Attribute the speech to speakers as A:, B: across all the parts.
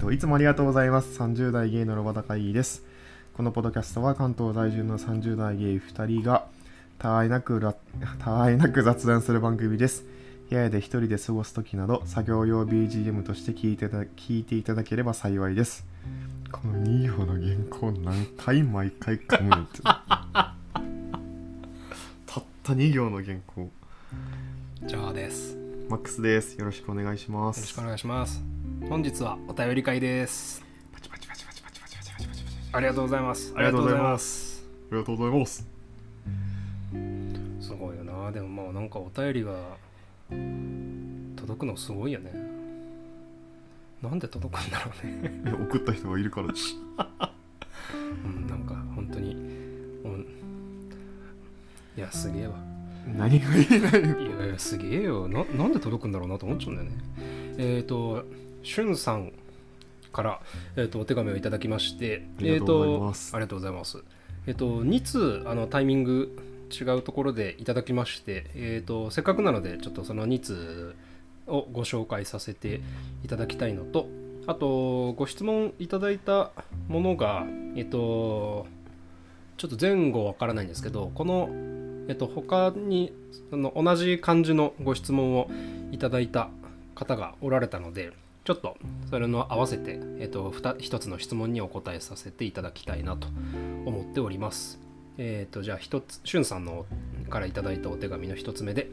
A: といつもありがとうございます。30代ゲイのロバタ会議です。このポッドキャストは関東在住の30代ゲイ2人がたわいなくら たわいなく雑談する番組です。部屋で一人で過ごす時など作業用 BGM として聞いてた聞いていただければ幸いです。この2行の原稿何回毎回噛むのって。たった2行の原稿。
B: ジャーです。よ
A: マックスです。よろしくお願いします。
B: ろしくお願いします。本日はお便り会です。ありがとうございます。
A: ありがとうございます。ありがとうございます。
B: すごいよな。でもまあなんかお便りが届くのすごいよね。なんで届くんだろうね。
A: 送った人がいるから。
B: うんなんか本当にいやすげえわ。
A: 何が言えない
B: いやいやすげえよ。ななんで届くんだろうなと思っちゃうんだよね。えっ、ー、としゅんさんから、えー、とお手紙をいただきまして、
A: ありがとうございます
B: えーとありがとうございます。えっ、と、2通あのタイミング違うところでいただきまして、えー、とせっかくなので、ちょっとその2通をご紹介させていただきたいのと、あと、ご質問いただいたものが、えっ、と、ちょっと前後わからないんですけど、この、えっと、他にその同じ感じのご質問をいただいた方がおられたので、ちょっとそれの合わせて、えっと、ふた一つの質問にお答えさせていただきたいなと思っております。えっと、じゃあ一つ、しゅんさんのからいただいたお手紙の一つ目で、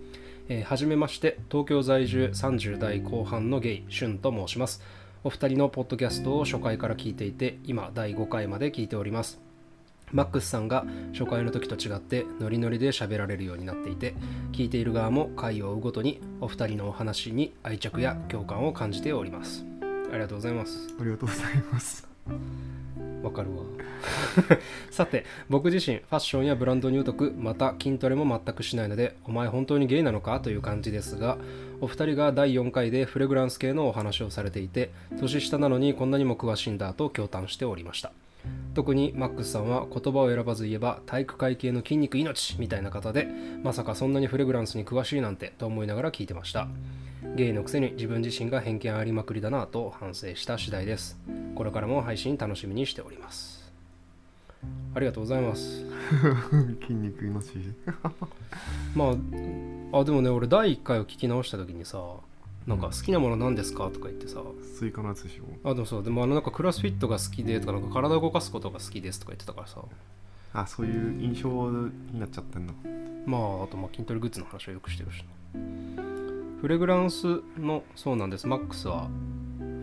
B: えーはじめまして、東京在住30代後半のゲイ、しゅんと申します。お二人のポッドキャストを初回から聞いていて、今第5回まで聞いております。マックスさんが初回の時と違ってノリノリで喋られるようになっていて聞いている側も回を追うごとにお二人のお話に愛着や共感を感じております。ありがとうございます。
A: ありがとうございます。
B: わかるわ。さて僕自身ファッションやブランドに疎くまた筋トレも全くしないのでお前本当にゲイなのかという感じですがお二人が第4回でフレグランス系のお話をされていて年下なのにこんなにも詳しいんだと驚嘆しておりました特にマックスさんは言葉を選ばず言えば体育会系の筋肉命みたいな方でまさかそんなにフレグランスに詳しいなんてと思いながら聞いてました。ゲイのくせに自分自身が偏見ありまくりだなと反省した次第です。これからも配信楽しみにしております。ありがとうございます。
A: 筋肉いますし。
B: まああでもね俺第1回を聞き直した時にさなんか好きなもの何ですかとか言ってさ
A: スイカのやつでしょ。
B: あでもそうでもあのなんかクロスフィットが好きでとかなんか体を動かすことが好きですとか言ってたからさ
A: あ、そういう印象になっちゃってんだ。
B: まああとまあ筋トレグッズの話はよくしてるしなフレグランスのそうなんですマックスは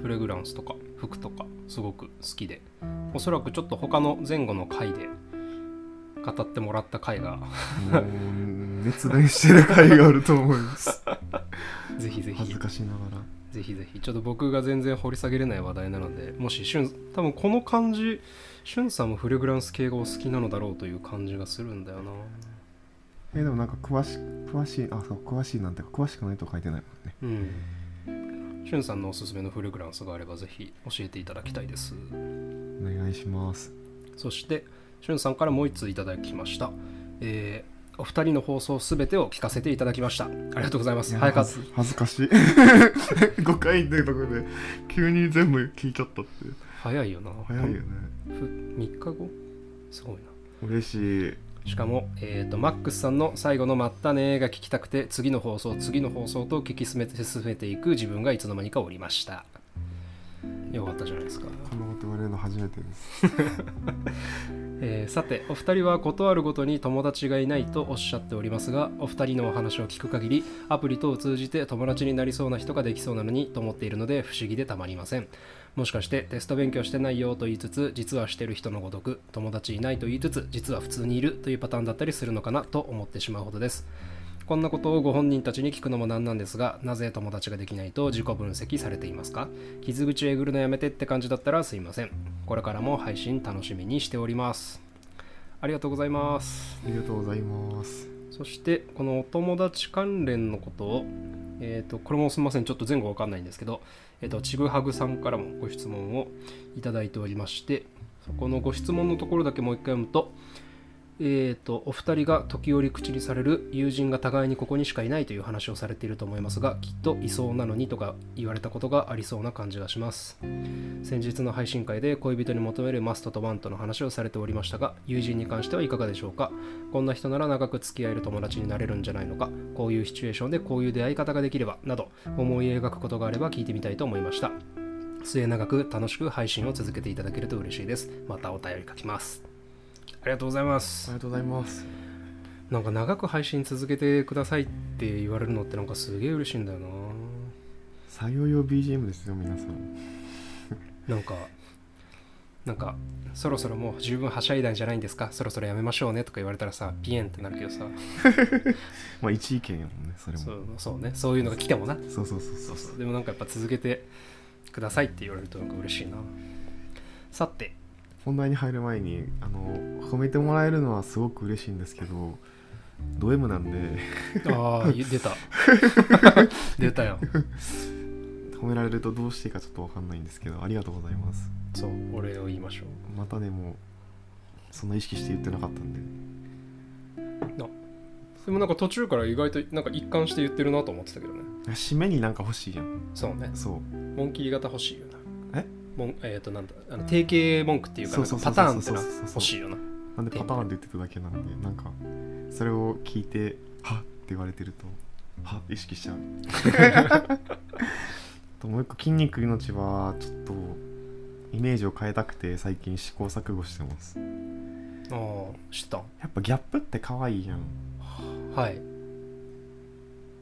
B: フレグランスとか服とかすごく好きでおそらくちょっと他の前後の回で語ってもらった回が
A: 熱弁してる回があると思います。
B: ぜひぜひ
A: 恥ずかしながら。
B: ぜひぜひちょっと僕が全然掘り下げれない話題なのでもししゅん多分この感じしゅんさんもフレグランス系がお好きなのだろうという感じがするんだよな
A: え、でもなんか詳し詳しい、あ、そう、詳しいなんてか詳しくないと書いてないもんね。
B: うんしゅんさんのおすすめのフレグランスがあればぜひ教えていただきたいです
A: お願いします。
B: そしてしゅんさんからもう一通いただきましたえーお二人の放送すべてを聞かせていただきましたありがとうございます早か
A: ず恥ずかしい。5回ってとこで急に全部聞いちゃったって。
B: 早いよな
A: 早いよね。
B: ふ3日後？すごいな
A: 嬉しい。
B: しかも、えー、とマックスさんの最後の「まったね」が聞きたくて次の放送次の放送と聞き進めて進めていく自分がいつの間にかおりましたよかったじゃないですか、
A: こんなこと言われるの初めてです。
B: えーさてお二人は断るごとに友達がいないとおっしゃっておりますがお二人のお話を聞く限りアプリ等を通じて友達になりそうな人ができそうなのにと思っているので不思議でたまりませんもしかしてテスト勉強してないよと言いつつ実はしてる人のごとく友達いないと言いつつ実は普通にいるというパターンだったりするのかなと思ってしまうほどですこんなことをご本人たちに聞くのもなんなんですがなぜ友達ができないと自己分析されていますか？傷口えぐるのやめてって感じだったらすいません。これからも配信楽しみにしております。ありがとうございます。
A: ありがとうございます。
B: そしてこのお友達関連のことをえっ、とこれもすみません。ちょっと前後わかんないんですけどえっ、とちぐはぐさんからもご質問をいただいておりましてそこのご質問のところだけもう一回読むとえー、とお二人が時折口にされる友人が互いにここにしかいないという話をされていると思いますがきっといそうなのにとか言われたことがありそうな感じがします。先日の配信会で恋人に求めるマストとワントの話をされておりましたが友人に関してはいかがでしょうか？こんな人なら長く付き合える友達になれるんじゃないのか？こういうシチュエーションでこういう出会い方ができればなど思い描くことがあれば聞いてみたいと思いました。末永く楽しく配信を続けていただけると嬉しいです。またお便り書きます。りがとうございます。
A: ありがとうございます。
B: なんか長く配信続けてくださいって言われるのってなんかすげえ嬉しいんだよな。
A: 作業用 BGM ですよ皆さん。
B: なんかなんかそろそろもう十分はしゃいだんじゃないんですか？そろそろやめましょうねとか言われたらさピエンってなるけどさ。
A: まあ一意見やもんねそれも。
B: そうそうね。そういうのが来てもな。
A: そうそうそう
B: そ
A: そう。う
B: そう。でもなんかやっぱ続けてくださいって言われるとなんか嬉しいな。さて
A: 本題に入る前にあの褒めてもらえるのはすごく嬉しいんですけどド M なんで。
B: ああ出た。出たよ。
A: 褒められるとどうしていいかちょっと分かんないんですけどありがとうございます。
B: そうお礼を言いましょう。
A: またでもそんな意識して言ってなかったんで。
B: でもなんか途中から意外となんか一貫して言ってるなと思ってたけどね。
A: 締めになんか欲しいやん。
B: そうね。
A: そう。
B: モンキー型欲しいよな。
A: え？
B: モンえっ、となんだあの定型文句っていうかパターンってのは欲しいよな。
A: なんでパターンで言ってただけなんでなんかそれを聞いてはっって言われてるとはっ意識しちゃう。ともう一個筋肉命はちょっとイメージを変えたくて最近試行錯誤してます。
B: ああ知った。
A: やっぱギャップって可愛いやん。
B: はい。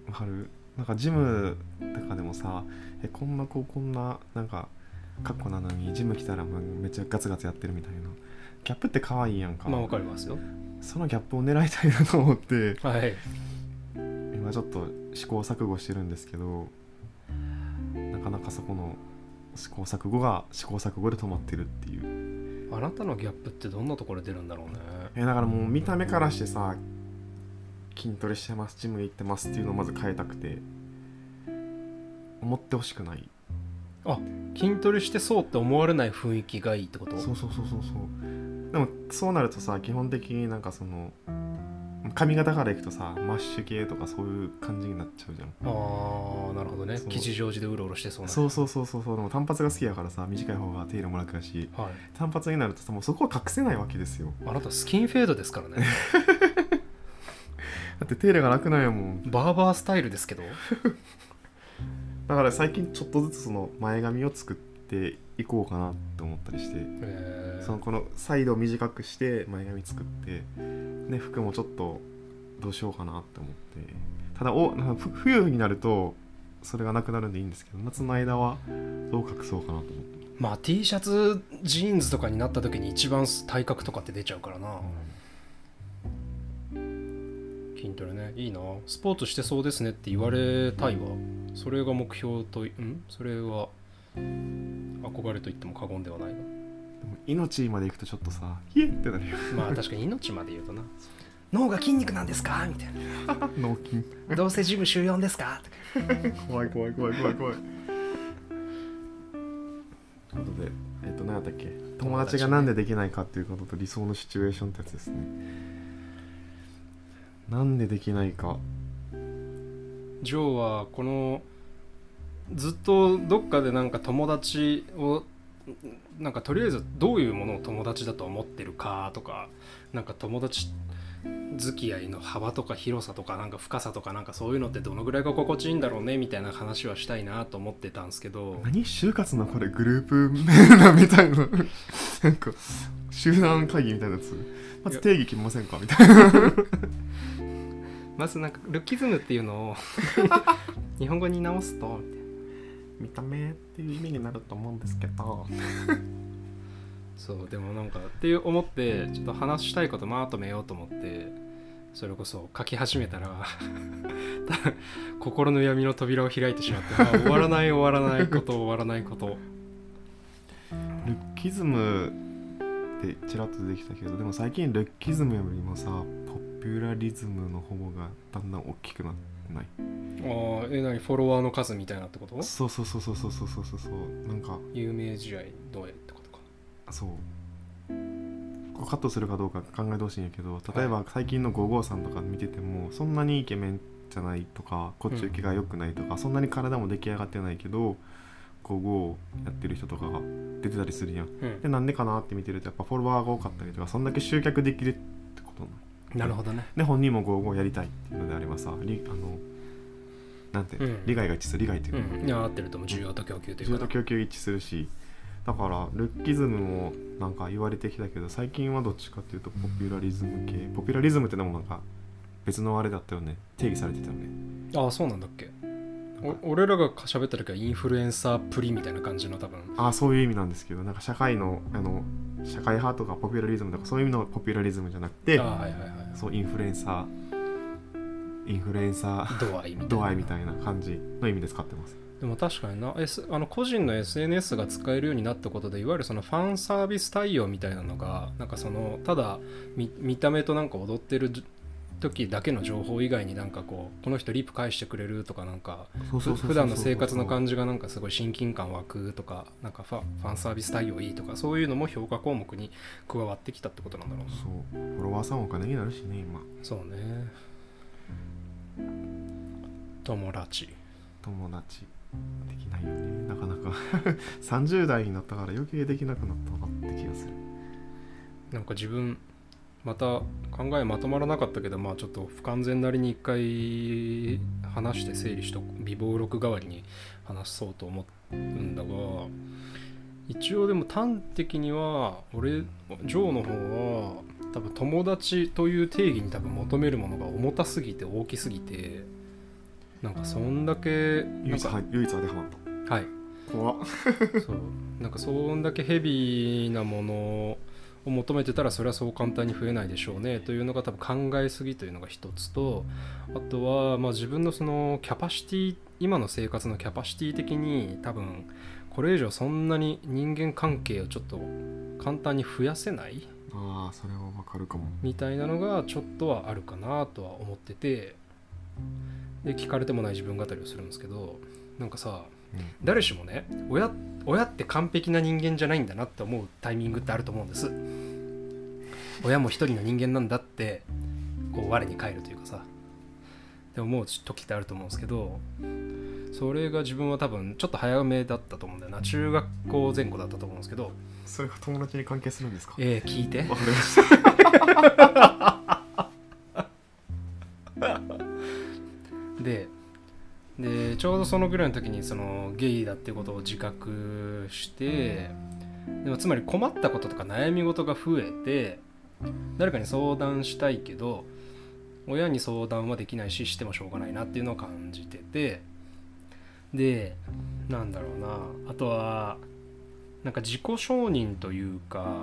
A: わかる？なんかジムとかでもさえこんな子こんななんか格好なのにジム来たらもうめっちゃガツガツやってるみたいな。ギャップって可愛いやんか、
B: まあわかりますよ。
A: そのギャップを狙いたいなと思って。
B: はい。
A: 今ちょっと試行錯誤してるんですけどなかなかそこの試行錯誤が試行錯誤で止まってるっていう。
B: あなたのギャップってどんなところで出るんだろうね。
A: えだからもう見た目からしてさ筋トレしてますジム行ってますっていうのをまず変えたくて思ってほしくない
B: 筋トレしてそうって思われない雰囲気がいいってこと？
A: そうそうそうそうそう。でもそうなるとさ基本的になんかその髪型からいくとさマッシュ系とかそういう感じになっちゃうじゃん。
B: ああなるほどね。吉祥寺でうろうろしてそうな。
A: そうそうそうそうそう。でも単発が好きやからさ短い方が手入れも楽だし。
B: はい。
A: 単発になるとさもうそこは隠せないわけですよ。
B: あなたスキンフェードですからね。
A: だって手入れが楽なんやもん。
B: バーバースタイルですけど
A: だから最近ちょっとずつその前髪を作っていこうかなって思ったりして
B: えー。
A: そのこのサイドを短くして前髪作ってね服もちょっとどうしようかなって思って。ただおなんかふ冬になるとそれがなくなるんでいいんですけど夏の間はどう隠そうかなと思って。
B: まあ T シャツジーンズとかになった時に一番体格とかって出ちゃうからな筋トレね。いいな。スポーツしてそうですねって言われたいわ。それが目標とん？それは憧れと言っても過言ではないな
A: 命まで行くとちょっとさ「ヒエ!」ってなるよ。
B: まあ確かに命まで言うとな。脳が筋肉なんですか？みたい
A: 脳筋。
B: などうせジム週4ですか？
A: 怖い怖い怖い怖い怖い。ということでえっ、と何やったっけ？友達がなんでできないかっていうことと理想のシチュエーションってやつですねなんでできないか。
B: ジョーはこのずっとどっかでなんか友達をなんかとりあえずどういうものを友達だと思ってるかとかなんか友達付き合いの幅とか広さとかなんか深さとかなんかそういうのってどのぐらいが心地いいんだろうねみたいな話はしたいなと思ってたんですけど。
A: 何就活のこれグループメールなみたいな。なんか集団会議みたいなやつ。まず定義決めませんか？みたいな
B: まずなんかルッキズムっていうのを 日本語に直すと
A: 見た目っていう意味になると思うんですけど。
B: そうでもなんかっていう思ってちょっと話したいことまとめようと思ってそれこそ書き始めたら心の闇の扉を開いてしまって、あ終わらない終わらないこと終わらないこと。
A: ルッキズムってちらっと出てきたけどでも最近ルッキズムよりもさポピュラリズムの方がだんだん大きくなってない。
B: ああえ何？フォロワーの数みたいなってこと？
A: そうそうそうそうそうそうそう。そうなんか
B: 有名試合どうやってことか。
A: そう。カットするかどうか考えてほしいんやけど例えば最近の55さんとか見ててもそんなにイケメンじゃないとかこっち受けが良くないとか、そんなに体も出来上がってないけど55やってる人とかが出てたりするやん。
B: うん。
A: でなんでかなって見てるとやっぱフォロワーが多かったりとかそんだけ集客できるってことな
B: なるほどね。
A: で本人も55やりたいっていうのであればさりあのなんて、
B: うん。
A: 利害が一致する利害っていうか、
B: うん。いや合ってると思う。需要と供給とい
A: 需要
B: うか
A: と供給一致するしだからルッキズムもなんか言われてきたけど最近はどっちかっていうとポピュラリズム系。ポピュラリズムってのもなんか別のあれだったよね。定義されてたよね。
B: ああそうなんだっけ。俺らが喋った時はインフルエンサープリみたいな感じの多分。
A: ああそういう意味なんですけどなんか社会のあの社会派とかポピュラリズムとかそういう意味のポピュラリズムじゃなくて
B: はいはいはい
A: そうインフルエンサーインフルエンサー
B: 度合いみたいな。
A: 度合いみたいな感じの意味で使ってます。
B: でも確かにな、S、あの個人の SNS が使えるようになったことでいわゆるそのファンサービス対応みたいなのがなんかそのただ見見た目となんか踊ってるじ時だけの情報以外になんかこうこの人リップ返してくれるとかなんか普段の生活の感じがなんかすごい親近感湧くとかなんかファファンサービス対応いいとかそういうのも評価項目に加わってきたってことなんだろうな。
A: そう。フォロワーさんもお金になるしね今。
B: そうね。友達。
A: 友達。できないよね。なかなか。30代になったから余計できなくなったなって気がする。
B: なんか自分また考えまとまらなかったけどまあちょっと不完全なりに一回話して整理しとく微暴録代わりに話そうと思うんだが一応でも端的には俺ジョーの方は多分友達という定義に多分求めるものが重たすぎて大きすぎてなんかそんだけ
A: 唯一唯一当てはまっ
B: はい。
A: た怖っ。
B: そう。なんかそんだけヘビーなものを求めてたらそれはそう簡単に増えないでしょうねというのが多分考えすぎというのが一つとあとはまあ自分のそのキャパシティ今の生活のキャパシティ的に多分これ以上そんなに人間関係をちょっと簡単に増やせない
A: ああそれはわかるかも。
B: みたいなのがちょっとはあるかなとは思っててで聞かれてもない自分語りをするんですけどなんかさ
A: うん
B: 誰しもね親親って完璧な人間じゃないんだなって思うタイミングってあると思うんです。親も一人の人間なんだってこう我に返るというかさ。って思う時ってあると思うんですけどそれが自分は多分ちょっと早めだったと思うんだよな。中学校前後だったと思うんですけど。
A: それが友達に関係するんですか？
B: えー、聞いて。
A: わかりました
B: ちょうどそのぐらいの時にそのゲイだってことを自覚してでもつまり困ったこととか悩み事が増えて誰かに相談したいけど親に相談はできないししてもしょうがないなっていうのを感じててでなんだろうな。あとはなんか自己承認というか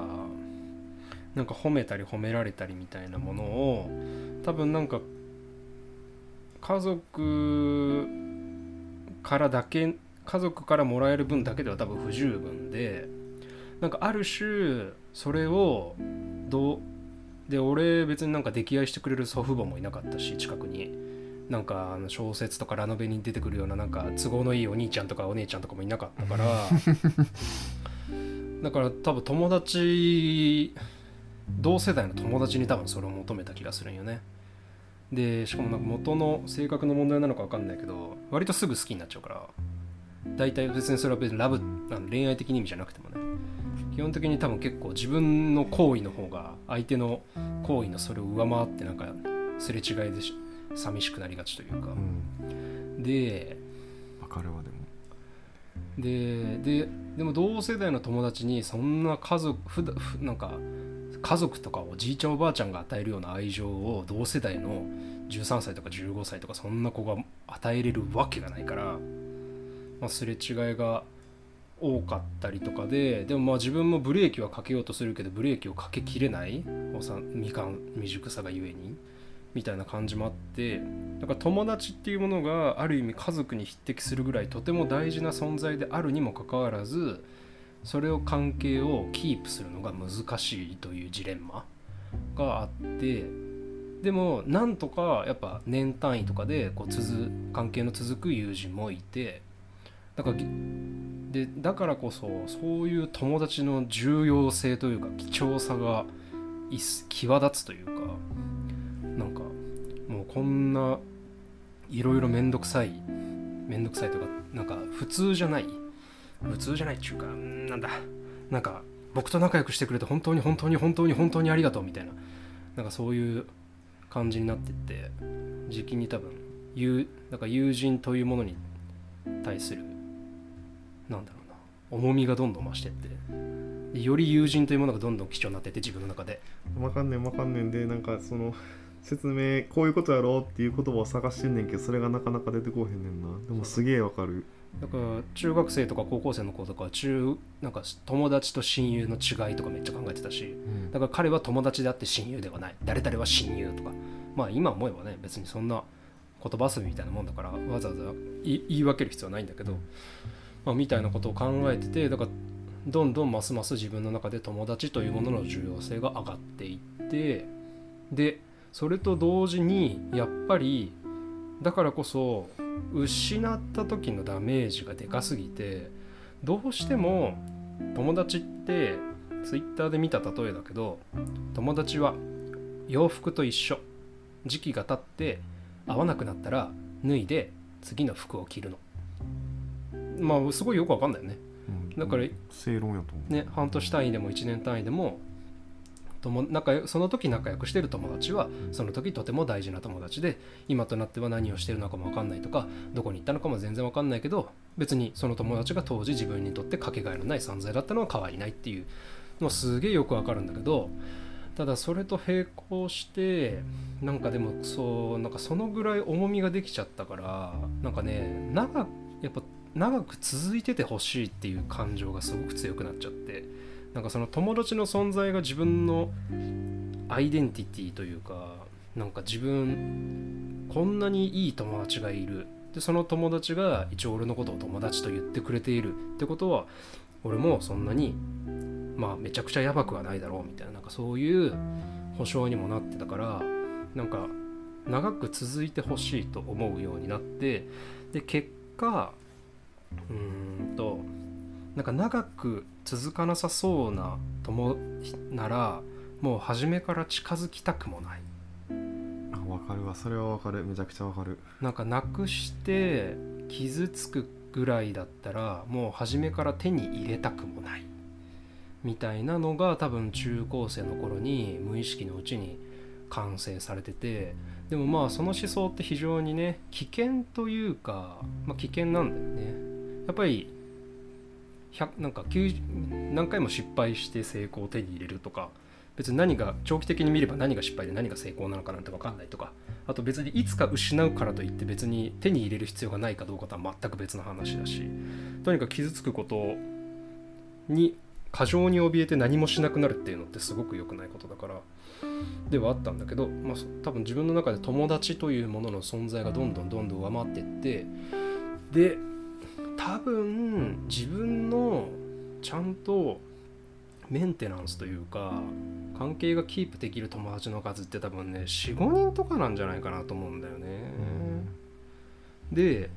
B: なんか褒めたり褒められたりみたいなものを多分なんか家族からだけ家族からもらえる分だけでは多分不十分でなんかある種それをどうで俺別になんか溺愛してくれる祖父母もいなかったし近くに。なんかあの小説とかラノベに出てくるようななんか都合のいいお兄ちゃんとかお姉ちゃんとかもいなかったから。だから多分友達同世代の友達に多分それを求めた気がするんよね。でしかもなんか元の性格の問題なのか分かんないけど割とすぐ好きになっちゃうから大体別にそれは別にラブあの恋愛的に意味じゃなくてもね。基本的に多分結構自分の行為の方が相手の行為のそれを上回ってなんかすれ違いでし寂しくなりがちというか。
A: うん。
B: で
A: わかるわでも。
B: でででも同世代の友達にそんな家族ふだふなんか家族とかおじいちゃんおばあちゃんが与えるような愛情を同世代の13歳とか15歳とかそんな子が与えれるわけがないから、まあ、すれ違いが多かったりとかででもまあ自分もブレーキはかけようとするけどブレーキをかけきれないおさみかん未熟さがゆえにみたいな感じもあってだから友達っていうものがある意味家族に匹敵するぐらいとても大事な存在であるにもかかわらずそれを関係をキープするのが難しいというジレンマがあってでもなんとかやっぱ年単位とかでこう続関係の続く友人もいてだからでだからこそそういう友達の重要性というか貴重さが際立つというかなんかもうこんないろいろめんどくさいめんどくさいとかなんか普通じゃない普通じゃないっていうかんなんだ。なんか僕と仲良くしてくれて本当に本当に本当に本当にありがとうみたいな。なんかそういう感じになってって時期に多分友なんか友人というものに対するなんだろうな重みがどんどん増してってより友人というものがどんどん貴重になってって自分の中で。
A: わかんねんわかんねんでなんかその説明こういうことやろうっていう言葉を探してんねんけどそれがなかなか出てこへんねんな。でもすげえわかる。
B: だから中学生とか高校生の子とかは中なんか友達と親友の違いとかめっちゃ考えてたしだから彼は友達であって親友ではない。誰々は親友とか。まあ今思えばね別にそんな言葉遊びみたいなもんだからわざわざ言い分ける必要はないんだけど、まあ、みたいなことを考えててだからどんどんますます自分の中で友達というものの重要性が上がっていってでそれと同時にやっぱりだからこそ失った時のダメージがでかすぎてどうしても友達ってツイッターで見た例えだけど友達は洋服と一緒時期が経って合わなくなったら脱いで次の服を着るの。まあすごいよくわかんないよね。だから
A: 正論やと
B: ね半年単位でも1年単位でもとも仲良その時仲良くしてる友達はその時とても大事な友達で今となっては何をしてるのかも分かんないとかどこに行ったのかも全然分かんないけど別にその友達が当時自分にとってかけがえのない存在だったのは変わりないっていうのはすげえよく分かるんだけどただそれと並行してなんかでもそうなんかそのぐらい重みができちゃったからなんかね長やっぱ長く続いててほしいっていう感情がすごく強くなっちゃってなんかその友達の存在が自分のアイデンティティというかなんか自分こんなにいい友達がいる。でその友達が一応俺のことを友達と言ってくれている。ってことは俺もそんなにまあめちゃくちゃやばくはないだろうみたいな。なんかそういう保証にもなってたからなんか長く続いてほしいと思うようになってで結果うーんとなんか長く続かなさそうな友ならもう初めから近づきたくもない。
A: あわかるわ。それはわかる。めちゃくちゃわかる。
B: なんかなくして傷つくぐらいだったらもう初めから手に入れたくもない。みたいなのが多分中高生の頃に無意識のうちに完成されててでもまあその思想って非常にね危険というか、まあ、危険なんだよね。やっぱり100なんか何回も失敗して成功を手に入れるとか別に何が長期的に見れば何が失敗で何が成功なのかなんて分かんないとかあと別にいつか失うからといって別に手に入れる必要がないかどうかとは全く別の話だしとにかく傷つくことに過剰に怯えて何もしなくなるっていうのってすごく良くないことだからではあったんだけど、まあ、多分自分の中で友達というものの存在がどんどんどんどん上回っていってで多分自分のちゃんとメンテナンスというか関係がキープできる友達の数って多分ね45人とかなんじゃないかなと思うんだよね。で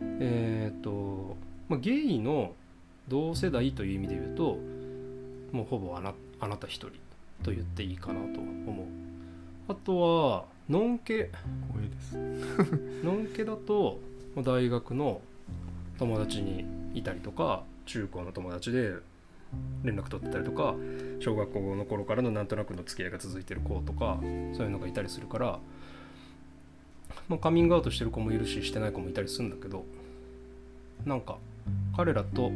B: えっ、と、まあ、ゲイの同世代という意味で言うともうほぼあなあなた一人と言っていいかなと思う。あとはノンケノンケだとまあ大学の友達にいたりとか中高の友達で連絡取ってたりとか小学校の頃からのなんとなくの付き合いが続いてる子とかそういうのがいたりするから、まあ、カミングアウトしてる子もいるししてない子もいたりするんだけどなんか彼らと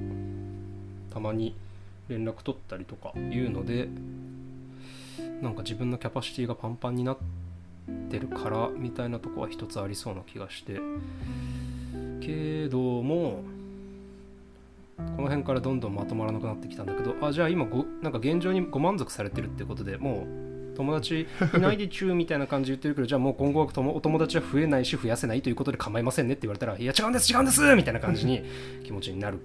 B: たまに連絡取ったりとかいうのでなんか自分のキャパシティがパンパンになってるからみたいなとこは一つありそうな気がしてけどもこの辺からどんどんまとまらなくなってきたんだけどあじゃあ今ごなんか現状にご満足されてるってことでもう友達いないでちゅうみたいな感じ言ってるけど じゃあもう今後は友お友達は増えないし増やせないということで構いませんねって言われたらいや違うんです違うんですみたいな感じに 気持ちになる。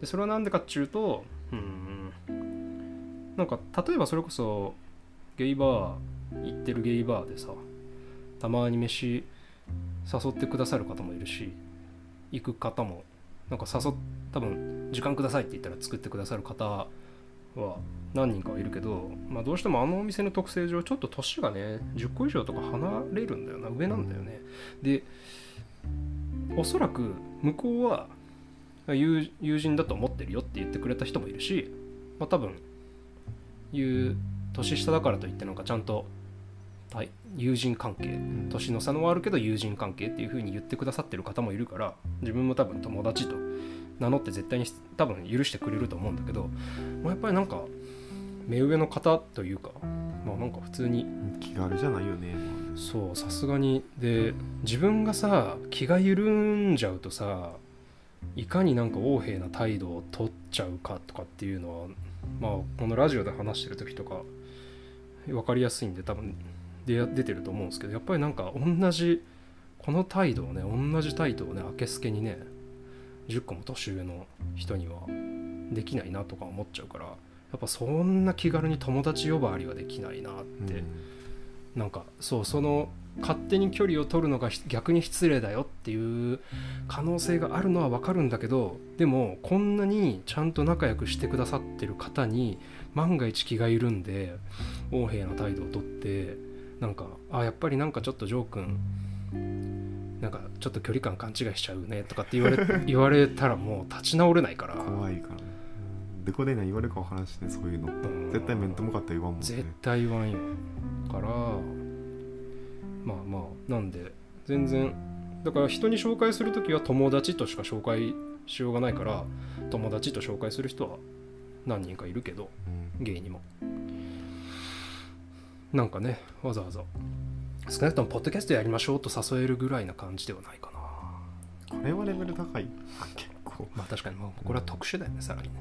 B: でそれはなんでかっちゅうとうんなんか例えばそれこそゲイバー行ってるゲイバーでさたまに飯誘ってくださる方もいるし行く方もなんか誘っ多分時間くださいって言ったら作ってくださる方は何人かはいるけど、まあ、どうしてもあのお店の特性上ちょっと年がね10個以上とか離れるんだよな上なんだよね。でおそらく向こうは友人だと思ってるよって言ってくれた人もいるし、まあ、多分言う年下だからといってなんかちゃんとはい。友人関係。年の差のはあるけど友人関係っていう風に言ってくださってる方もいるから自分も多分友達と名乗って絶対に多分許してくれると思うんだけど、まあ、やっぱりなんか目上の方というかまあなんか普通に
A: 気軽じゃないよね。
B: そうさすがに。で自分がさ気が緩んじゃうとさいかになんか横柄な態度を取っちゃうかとかっていうのはまあこのラジオで話してる時とか分かりやすいんで多分出出てると思うんですけどやっぱりなんか同じこの態度をね同じ態度をね明けすけにね10個も年上の人にはできないなとか思っちゃうからやっぱそんな気軽に友達呼ばわりはできないなって、なんかそうその勝手に距離を取るのがひ逆に失礼だよっていう可能性があるのは分かるんだけどでもこんなにちゃんと仲良くしてくださってる方に万が一気が緩んで横柄な態度をとってなんかあやっぱりなんかちょっとジョー君なんかちょっと距離感勘違いしちゃうねとかって言われ 言われたらもう立ち直れないから。
A: 怖いからね。どこでね言われるかわからんしねそういうの。
B: うん。
A: 絶対面と向かって言わんもんね。
B: 絶対言わんよ。からまあまあなんで全然だから人に紹介する時は友達としか紹介しようがないから友達と紹介する人は何人かいるけど
A: うん。
B: 芸にもなんかねわざわざ。少なくともポッドキャストやりましょうと誘えるぐらいな感じではないかな。
A: これはレベル高い。結構
B: まあ確かに。もうこれは特殊だよねさらにね。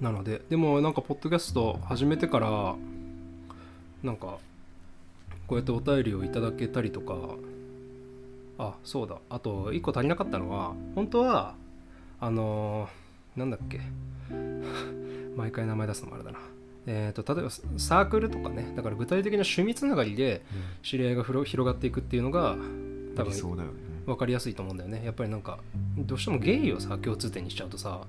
B: なのででもなんかポッドキャスト始めてからなんかこうやってお便りをいただけたりとか。あそうだ。あと1個足りなかったのは本当はあのーなんだっけ。毎回名前出すのもあれだなえー、と例えばサークルとかねだから具体的な趣味つながりで知り合いが広がっていくっていうのが多分分かりやすいと思うんだよね。やっぱりなんかどうしてもゲイをさ共通点にしちゃうとさ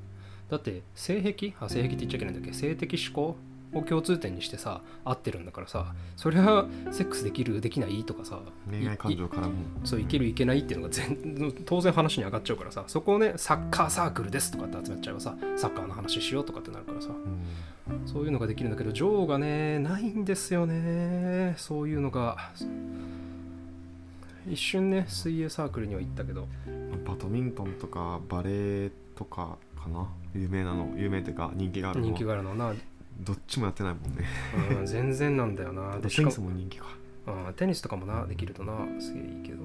B: だって性癖？あ性癖って言っちゃいけないんだっけ？性的思考？を共通点にしてさ合ってるんだからさそれはセックスできるできないとかさ
A: 恋愛感情からも。
B: そういけるいけないっていうのが全当然話に上がっちゃうからさそこをねサッカーサークルですとかって集まっちゃえばさサッカーの話しようとかってなるからさ
A: うん。
B: そういうのができるんだけどジョーがねないんですよね。そういうのが。一瞬ね水泳サークルには行ったけど。
A: バドミントンとかバレーとかかな？有名なの有名っていうか人気があるの
B: 人気があるのな、
A: どっちもやってないもんね。
B: うん、全然なんだよな。で
A: テニスも人気か。
B: うんテニスとかもなできるとなすげえいいけど。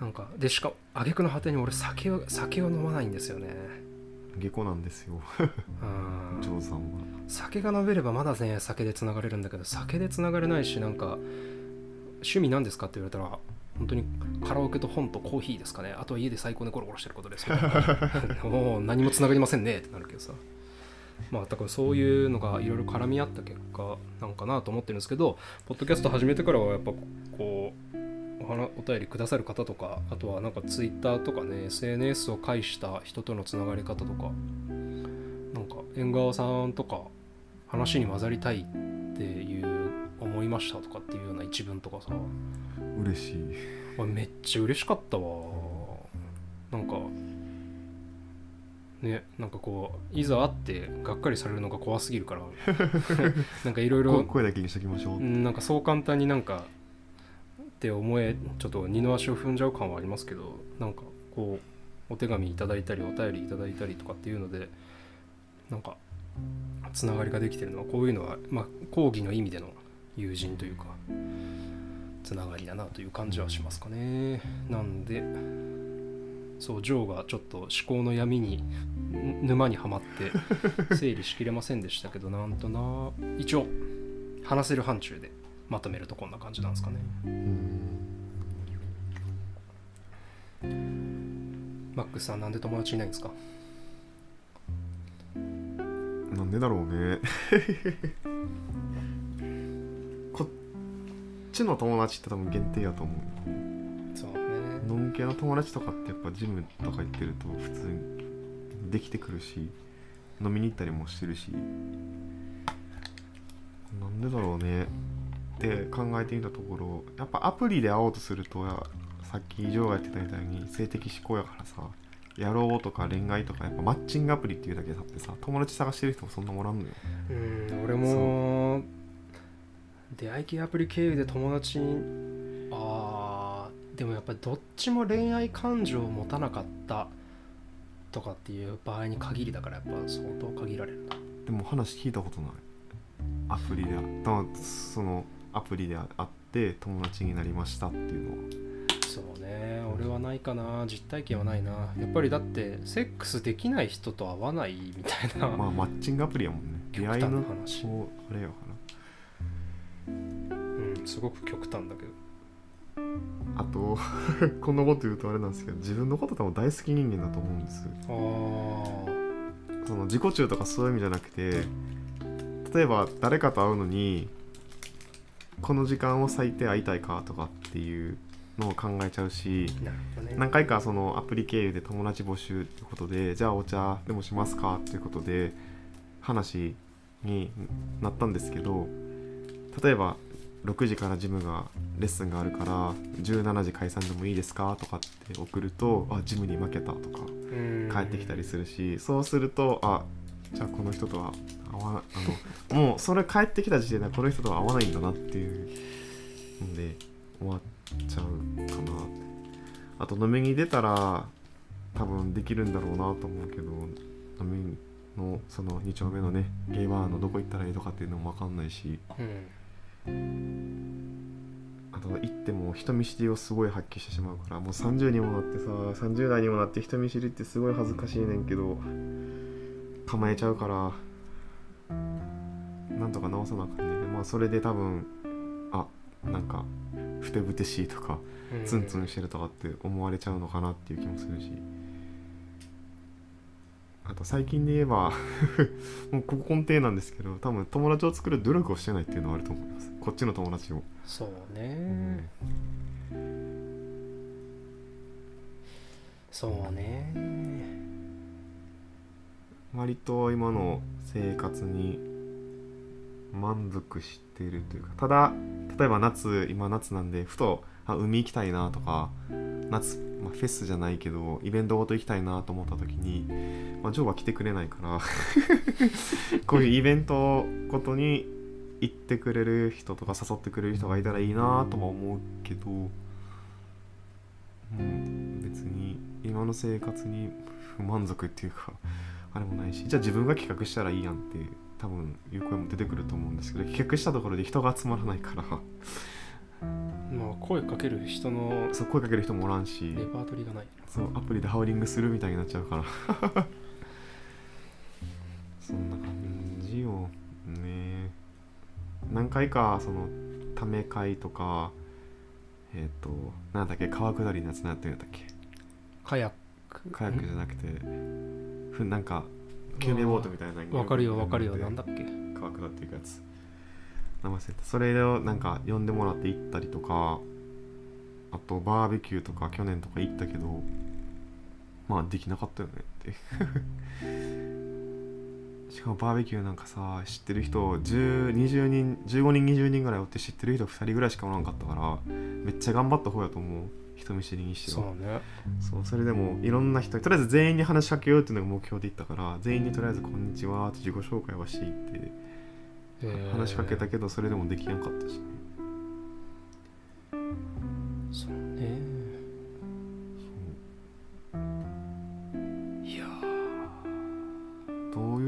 B: なんかでしかも挙句の果てに俺酒を酒を飲まないんですよね。
A: 下戸なんですよ。
B: うん。
A: ジョーさんは。
B: 酒が飲めればまだね酒でつながれるんだけど酒でつながれないしなんか趣味なんですかって言われたら本当にカラオケと本とコーヒーですかね。あとは家で最高でゴロゴロしてることですみたいなもう何もつながりませんねってなるけどさまあだからそういうのがいろいろ絡み合った結果なんかなと思ってるんですけどポッドキャスト始めてからはやっぱこうお話お便りくださる方とかあとはなんかツイッターとかね SNS を介した人とのつながり方とかなんか縁側さんとか話に混ざりたいっていう思いましたとかっていうような一文とかさ。
A: 嬉しい。
B: 俺めっちゃ嬉しかったわ。なんかねなんかこういざ会ってがっかりされるのが怖すぎるから。なんかいろい
A: こ
B: ろ
A: 声だけにしときましょう、
B: うんなんかそう簡単になんかって思えちょっと二の足を踏んじゃう感はありますけどなんかこうお手紙いただいたりお便りいただいたりとかっていうのでなんかつながりができてるのはこういうのはまあ講義の意味での友人というかつながりだなという感じはしますかね。なんでそうジョーがちょっと思考の闇にん沼にはまって 整理しきれませんでしたけどなんとな一応話せる範疇でまとめるとこんな感じなんですかね。
A: うん。
B: マックスさんなんで友達いないんですか？
A: なんでだろうね。こっちの友達って多分限定やと思うノン系の友達とかってやっぱジムとか行ってると普通にできてくるし飲みに行ったりもしてるし。なんでだろうね。って考えてみたところやっぱアプリで会おうとするとやさっき以上が言ってたみたいに性的思考やからさやろうとか恋愛とかやっぱマッチングアプリっていうだけであってさ友達探してる人もそんなもらんのよ。
B: うん俺も出会い系アプリ経由で友達にあーでもやっぱりどっちも恋愛感情を持たなかったとかっていう場合に限りだからやっぱ相当限られるな。
A: でも話聞いたことない。アプリであったそのアプリで会って友達になりましたっていうのは。
B: そうね。俺はないかな。実体験はないな。やっぱりだってセックスできない人と会わないみたいな、
A: まあマッチングアプリやもんね。出
B: 極端な
A: 会いの
B: 話
A: あれやか
B: うん、すごく極端だけど。
A: らあと こんなこと言うとあれなんですけど自分のこと多分大好き人間だと思うんですその自己中とかそういう意味じゃなくて例えば誰かと会うのにこの時間を最低会いたいかとかっていうのを考えちゃうし
B: ね。
A: 何回かそのアプリ経由で友達募集ってことでじゃあお茶でもしますかっていうことで話になったんですけど例えば6時からジムがレッスンがあるから17時解散でもいいですか？とかって送るとあジムに負けたとか
B: うん。
A: 帰ってきたりするしそうするとあじゃあこの人とは会わあの もうそれ帰ってきた時点でこの人とは会わないんだなっていうので終わっちゃうかなあと飲みに出たら多分できるんだろうなと思うけど飲みのその2丁目のねゲイバーのどこ行ったらいいとかっていうのも分かんないし。
B: うん
A: あと行っても人見知りをすごい発揮してしまうからもう30にもなってさ30代にもなって人見知りってすごい恥ずかしいねんけど構えちゃうからなんとか直さなあかんねんけどまあそれで多分あなんかふてぶてしいとか
B: うん。
A: ツンツンしてるとかって思われちゃうのかなっていう気もするし。あと最近で言えば もうここ根底なんですけど多分友達を作る努力をしてないっていうのはあると思いますこっちの友達を。
B: そうねそうね
A: 割と今の生活に満足しているというかただ例えば夏今夏なんでふとあ海行きたいなとか夏、まあ、フェスじゃないけどイベントごと行きたいなと思った時に、まあ、ジョーは来てくれないから こういうイベントごとに行ってくれる人とか誘ってくれる人がいたらいいなとも思うけど、うん、別に今の生活に不満足っていうか あれもないしじゃあ自分が企画したらいいやんって多分いう声も出てくると思うんですけど企画したところで人が集まらないから。
B: まあ声かける人の
A: そう声かける人もおらんし。
B: レパートリーがない。
A: そうアプリでハウリングするみたいになっちゃうから。そんな感じよね何回かそのため会とかえっ、となんだっけ川下りのやつ何やってるんだっけ？
B: カヤック。
A: カヤックじゃなくてふなんか救命ボートみたいな
B: わかるよわかるよ。なんだっけ？
A: 川下っていくやつ。名前忘れた。それをなんか呼んでもらって行ったりとかあとバーベキューとか去年とか行ったけどまあできなかったよねってしかもバーベキューなんかさ知ってる人10 20人15人20人ぐらいおって知ってる人2人ぐらいしかおらんかったからめっちゃ頑張った方やと思う。人見知りにしては。
B: そうね。
A: そうそれでもいろんな人にとりあえず全員に話しかけようっていうのが目標で言ったから全員にとりあえず「こんにちは」って自己紹介はしていって
B: えー。
A: 話しかけたけどそれでもできなかったしね。
B: そう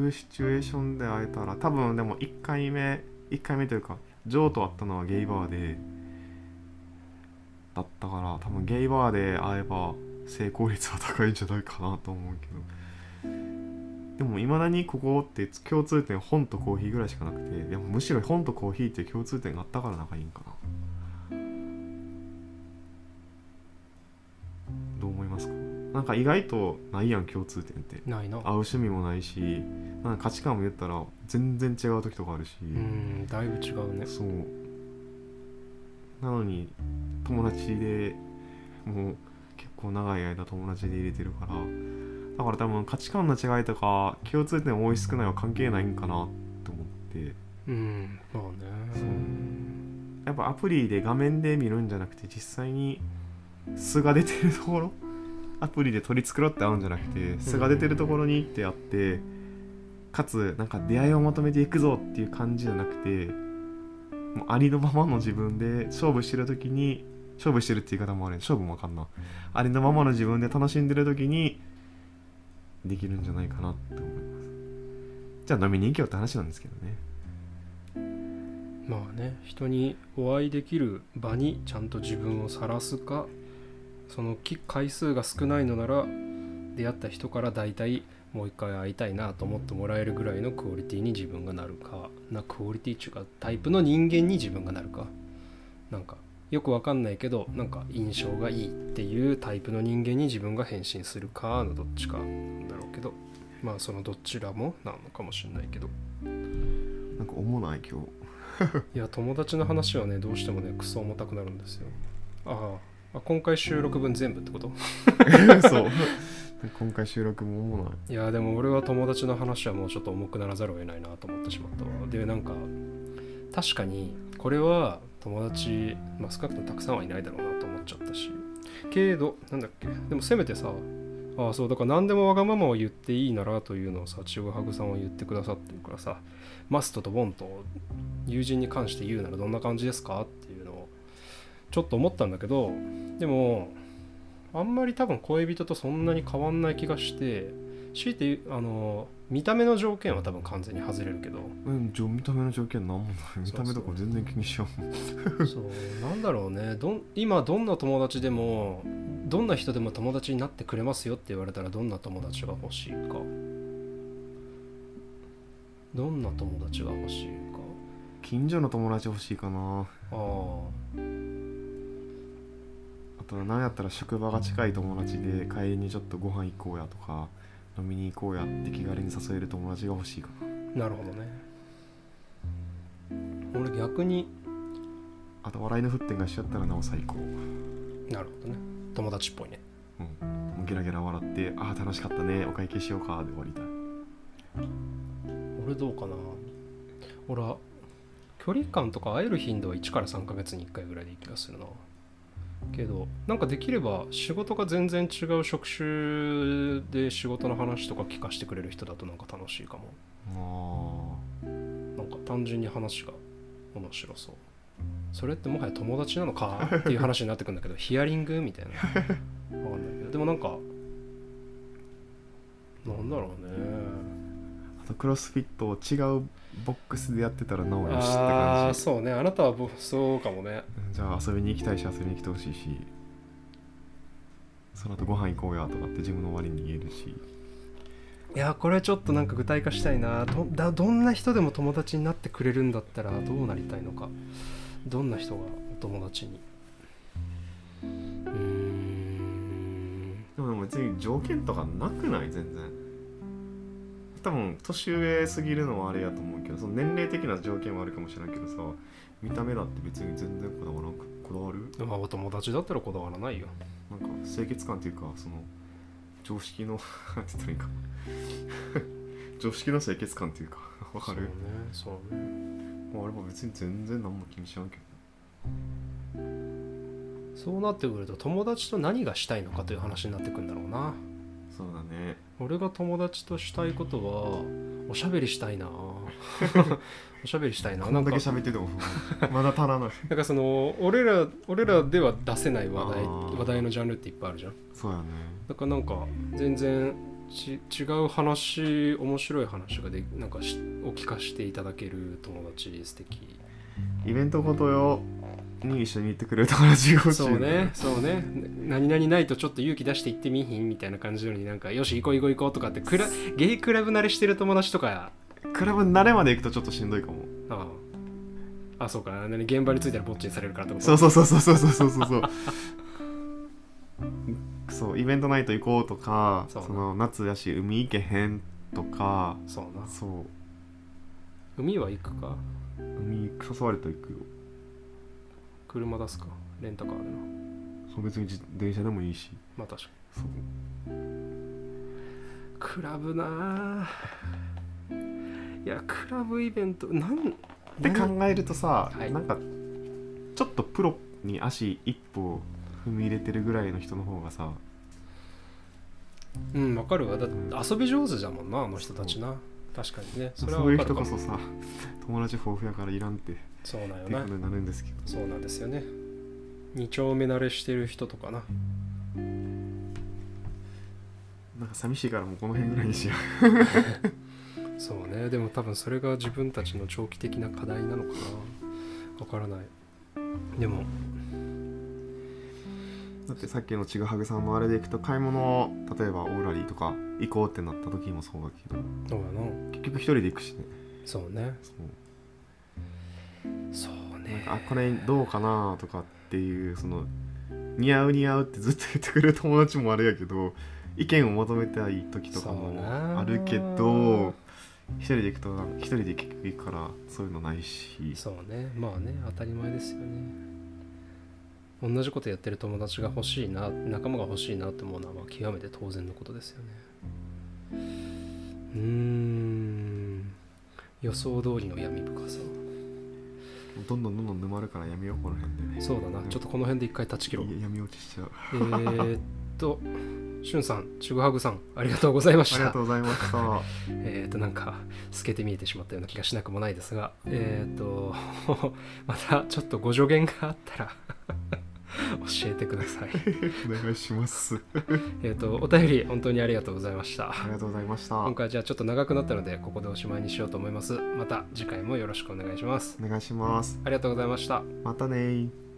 B: い
A: うシチュエーションで会えたら多分でも1回目1回目というかジョーと会ったのはゲイバーでだったから多分ゲイバーで会えば成功率は高いんじゃないかなと思うけど。でもいまだにここって共通点本とコーヒーぐらいしかなくてでもむしろ本とコーヒーっていう共通点があったから仲いいんかな。なんか意外とないやん共通点って。
B: ーないな。
A: 会う趣味もないしなんか価値観も言ったら全然違う時とかあるし、
B: うんだいぶ違うね。
A: そう。なのに友達でもう結構長い間友達で入れてるからだから多分価値観の違いとか共通点多い少ないは関係ないんかなと思って。
B: うんまあ
A: そう。
B: ね
A: やっぱアプリで画面で見るんじゃなくて実際に素が出てるところアプリで取り繕って会うんじゃなくて素が出てるところに行って会ってかつなんか出会いを求めていくぞっていう感じじゃなくてもうありのままの自分で勝負してる時に勝負してるって言い方もある勝負もわかんなありのままの自分で楽しんでる時にできるんじゃないかなって思います。じゃあ飲みに行けよって話なんですけどね。
B: まあね人にお会いできる場にちゃんと自分を晒すかそのき回数が少ないのなら出会った人から大体もう一回会いたいなと思ってもらえるぐらいのクオリティに自分がなるか。なクオリティっていうかタイプの人間に自分がなるか。なんかよくわかんないけどなんか印象がいいっていうタイプの人間に自分が変身するかのどっちかなんだろうけど。まあそのどちらもなのかもしれないけど。
A: なんか重ない今日。
B: いや友達の話はねどうしてもねクソ重たくなるんですよ。あああ今回収録分全部ってこと？
A: そう。今回収録も重ない
B: いやでも俺は友達の話はもうちょっと重くならざるを得ないなと思ってしまったわ。でなんか確かにこれは友達、まあ、少なくともたくさんはいないだろうなと思っちゃったし。けどなんだっけ？でもせめてさああそうだから何でもわがままを言っていいならというのをさちぐはぐさんは言ってくださってるからさマストとボンと友人に関して言うならどんな感じですか？っていうちょっと思ったんだけどでもあんまり多分恋人とそんなに変わんない気がして強いてあの見た目の条件は多分完全に外れるけど。
A: うんじゃあ見た目の条件なんもない。見た目とか全然気にしよう
B: そうなんだろうね。どん今どんな友達でもどんな人でも友達になってくれますよって言われたらどんな友達が欲しいか。どんな友達が欲しいか。
A: 近所の友達欲しいかな。
B: ああ
A: あとは何やったら職場が近い友達で帰りにちょっとご飯行こうやとか飲みに行こうやって気軽に誘える友達が欲しいかな。
B: なるほどね。俺逆に
A: あと笑いの沸点が一緒やったらなお最高。
B: なるほどね。友達っぽいね。
A: うん。ゲラゲラ笑ってああ楽しかったねお会計しようかで終わりたい
B: 俺どうかな。俺は距離感とか会える頻度は1から3ヶ月に1回ぐらいでいい気がするなけどなんかできれば仕事が全然違う職種で仕事の話とか聞かせてくれる人だとなんか楽しいかも。
A: あ
B: なんか単純に話が面白そう。それってもはや友達なのかっていう話になってくるんだけど ヒアリングみたいな。わかんないけど。でもなんかなんだろうね
A: あとクロスフィットを違うボックスでやってたらなおよしって
B: あ
A: 感じ。
B: あそうね。あなたはぼそうかもね。
A: じゃあ遊びに行きたいし遊びに来てほしいし。その後ご飯行こうやとかって自分の終わりに言えるし。
B: いやこれちょっとなんか具体化したいな。どだどんな人でも友達になってくれるんだったらどうなりたいのか。どんな人がお友達に。うーん
A: でも別に条件とかなくない？全然多分年上すぎるのはあれやと思うけどその年齢的な条件はあるかもしれないけどさ見た目だって別に全然こだわらんくこだわる？
B: まあお友達だったらこだわらないよ。
A: なんか清潔感っていうかその常識のなんて言ったらいいか。常識の清潔感っていうかわかる？
B: そうねそうね。
A: まあ俺も別に全然何も気にしやんけど。
B: そうなってくると友達と何がしたいのかという話になってくるんだろうな
A: そうだね。
B: 俺が友達としたいことはおしゃべりしたいな。おしゃべりしたいな。
A: こんだけ喋っててもまだ足らない。
B: なんかその俺ら俺らでは出せない話題話題のジャンルっていっぱいあるじゃん。
A: そうやね。
B: だからなんか全然ち違う話面白い話がでなんかしお聞かせていただける友達素敵。
A: イベントごとよに一緒に行ってくれる友達が欲しい
B: そうねそうね。何々ないとちょっと勇気出して行ってみひんみたいな感じのになんかよし行こう行こう行こうとかってクラゲイクラブ慣れしてる友達とか。
A: クラブ慣れまで行くとちょっとしんどいかも。
B: ああ。あそうか。何現場に着いたらぼっちにされるからってこと？
A: そうそうそうそうそうそうそう。そうそうイベントナイト行こうとか
B: そ
A: の夏やし海行けへんとか。
B: そうな。
A: そう。
B: 海は行くか？
A: 海誘われたら行くよ
B: 車出すか？レンタカーでな
A: そう別に自電車でもいいし。
B: まあ確か
A: そう。
B: クラブなぁいやクラブイベントなん
A: って考えるとさ、
B: はい。
A: なんかちょっとプロに足一歩踏み入れてるぐらいの人の方がさ。
B: うんわかるわ。だって遊び上手じゃもんなあの人たちな。確かにね。それは
A: そういう
B: わかるかも。
A: 人こそさ友達豊富やからいらんって。っ
B: そうな
A: ていうことになるんですけど。
B: そうなんですよね。二丁目慣れしてる人とかな。
A: なんか寂しいからもうこの辺ぐらいにしよ
B: そうね。でも多分それが自分たちの長期的な課題なのかな。わからない。でも。
A: うだってさっきのちぐはぐさんのあれでいくと買い物例えばオーラリーとか行こうってなった時もそうだけど。
B: そうやな。
A: 結局一人で行くしね。
B: そうね。
A: そう
B: そうね。
A: かあこれどうかなとかっていうその似合う似合うってずっと言ってくれる友達もあれやけど意見を求めたい時とかも
B: な
A: あるけど一人で行くと一人で行くからそういうのないし。
B: そうね。まあね当たり前ですよね。同じことやってる友達が欲しいな仲間が欲しいなって思うのはまあ極めて当然のことですよね。うーん。予想通りの闇深さ
A: どんどんどんどん沼るからやめようこの辺で。ね
B: そうだなちょっとこの辺で一回断ち切ろう。
A: 闇落ちしちゃう。
B: えーっとしゅんさんちぐはぐさんありがとうございました。
A: ありがとうございました。
B: えーっとなんか透けて見えてしまったような気がしなくもないですがえーっと またちょっとご助言があったら教えてください。
A: お願いします。
B: えーっとお便り本当にありがとうございました。
A: ありがとうございました。
B: 今回じゃあちょっと長くなったのでここでおしまいにしようと思います。また次回もよろしくお願いします。
A: お願いします。
B: ありがとうございました。
A: またねー